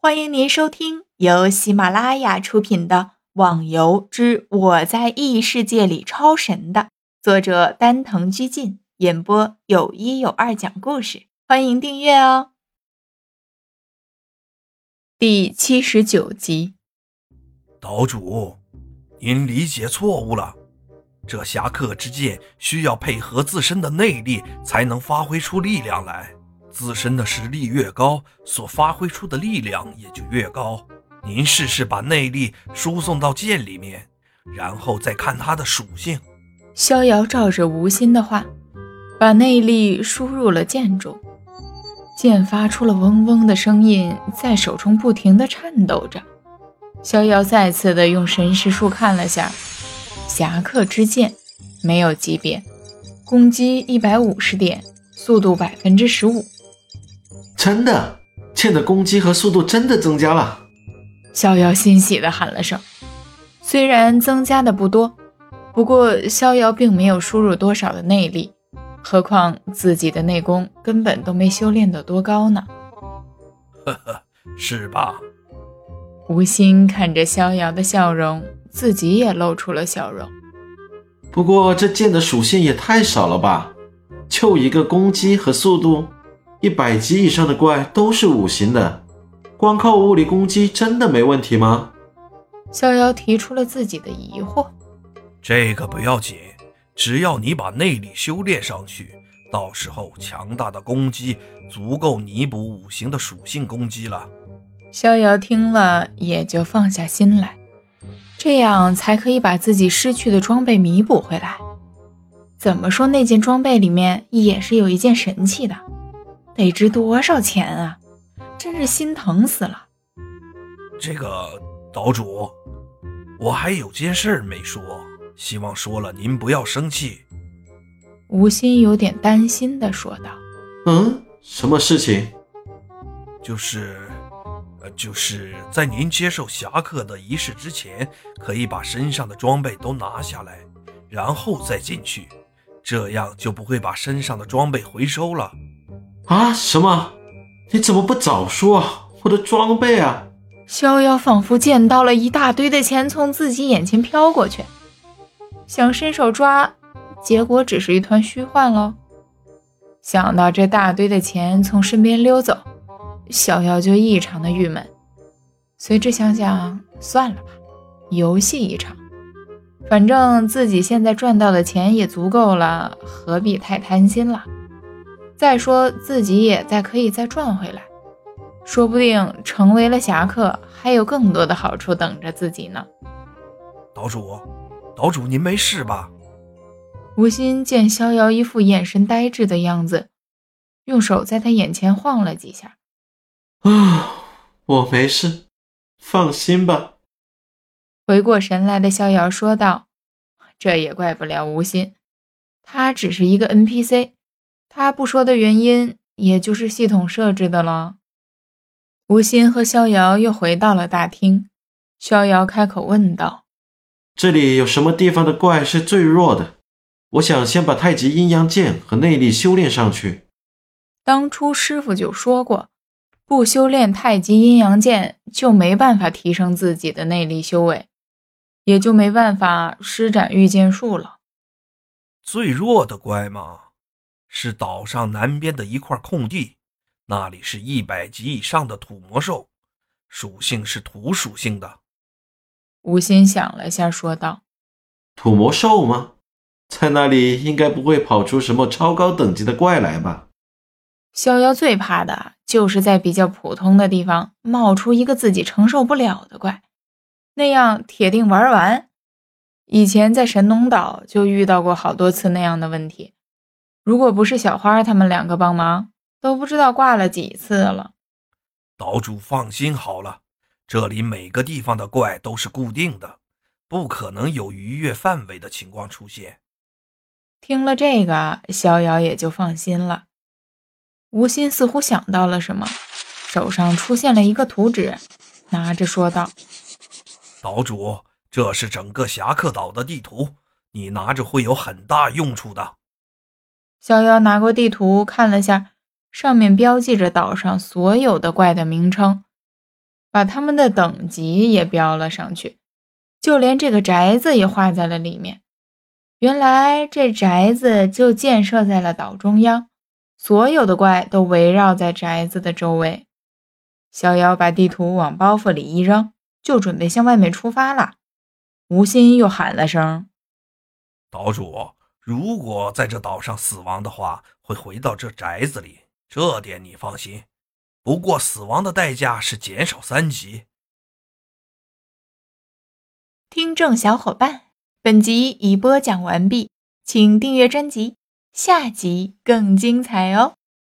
欢迎您收听由喜马拉雅出品的《网游之我在异世界里超神》的作者丹藤居进演播，有一有二讲故事，欢迎订阅哦。第七十九集，岛主，您理解错误了。这侠客之剑需要配合自身的内力才能发挥出力量来。自身的实力越高，所发挥出的力量也就越高。您试试把内力输送到剑里面，然后再看它的属性。逍遥照着吴心的话，把内力输入了剑中，剑发出了嗡嗡的声音，在手中不停地颤抖着。逍遥再次的用神识术看了下，侠客之剑没有级别，攻击一百五十点，速度百分之十五。真的，剑的攻击和速度真的增加了。逍遥欣喜地喊了声。虽然增加的不多，不过逍遥并没有输入多少的内力，何况自己的内功根本都没修炼得多高呢。呵呵，是吧？吴心看着逍遥的笑容，自己也露出了笑容。不过这剑的属性也太少了吧？就一个攻击和速度。一百级以上的怪都是五行的，光靠物理攻击真的没问题吗？逍遥提出了自己的疑惑。这个不要紧，只要你把内力修炼上去，到时候强大的攻击足够弥补五行的属性攻击了。逍遥听了也就放下心来，这样才可以把自己失去的装备弥补回来。怎么说那件装备里面也是有一件神器的。得值多少钱啊！真是心疼死了。这个岛主，我还有件事没说，希望说了您不要生气。吴心有点担心的说道：“嗯，什么事情？就是，呃，就是在您接受侠客的仪式之前，可以把身上的装备都拿下来，然后再进去，这样就不会把身上的装备回收了。”啊！什么？你怎么不早说？我的装备啊！逍遥仿佛见到了一大堆的钱从自己眼前飘过去，想伸手抓，结果只是一团虚幻喽。想到这大堆的钱从身边溜走，逍遥就异常的郁闷。随之想想，算了吧，游戏一场，反正自己现在赚到的钱也足够了，何必太贪心了？再说自己也再可以再赚回来，说不定成为了侠客，还有更多的好处等着自己呢。岛主，岛主，您没事吧？吴心见逍遥一副眼神呆滞的样子，用手在他眼前晃了几下。啊，我没事，放心吧。回过神来的逍遥说道：“这也怪不了吴心，他只是一个 NPC。”他不说的原因，也就是系统设置的了。吴昕和逍遥又回到了大厅，逍遥开口问道：“这里有什么地方的怪是最弱的？我想先把太极阴阳剑和内力修炼上去。”当初师傅就说过，不修炼太极阴阳剑，就没办法提升自己的内力修为，也就没办法施展御剑术了。最弱的怪吗？是岛上南边的一块空地，那里是一百级以上的土魔兽，属性是土属性的。吴心想了下，说道：“土魔兽吗？在那里应该不会跑出什么超高等级的怪来吧？”逍遥最怕的就是在比较普通的地方冒出一个自己承受不了的怪，那样铁定玩完。以前在神农岛就遇到过好多次那样的问题。如果不是小花他们两个帮忙，都不知道挂了几次了。岛主放心好了，这里每个地方的怪都是固定的，不可能有逾越范围的情况出现。听了这个，逍遥也就放心了。吴心似乎想到了什么，手上出现了一个图纸，拿着说道：“岛主，这是整个侠客岛的地图，你拿着会有很大用处的。”逍遥拿过地图看了下，上面标记着岛上所有的怪的名称，把他们的等级也标了上去，就连这个宅子也画在了里面。原来这宅子就建设在了岛中央，所有的怪都围绕在宅子的周围。逍遥把地图往包袱里一扔，就准备向外面出发了。吴心又喊了声：“岛主，如果在这岛上死亡的话，会回到这宅子里，这点你放心。不过死亡的代价是减少三级。”听众小伙伴。本集已播讲完毕，请订阅专辑，下集更精彩哦。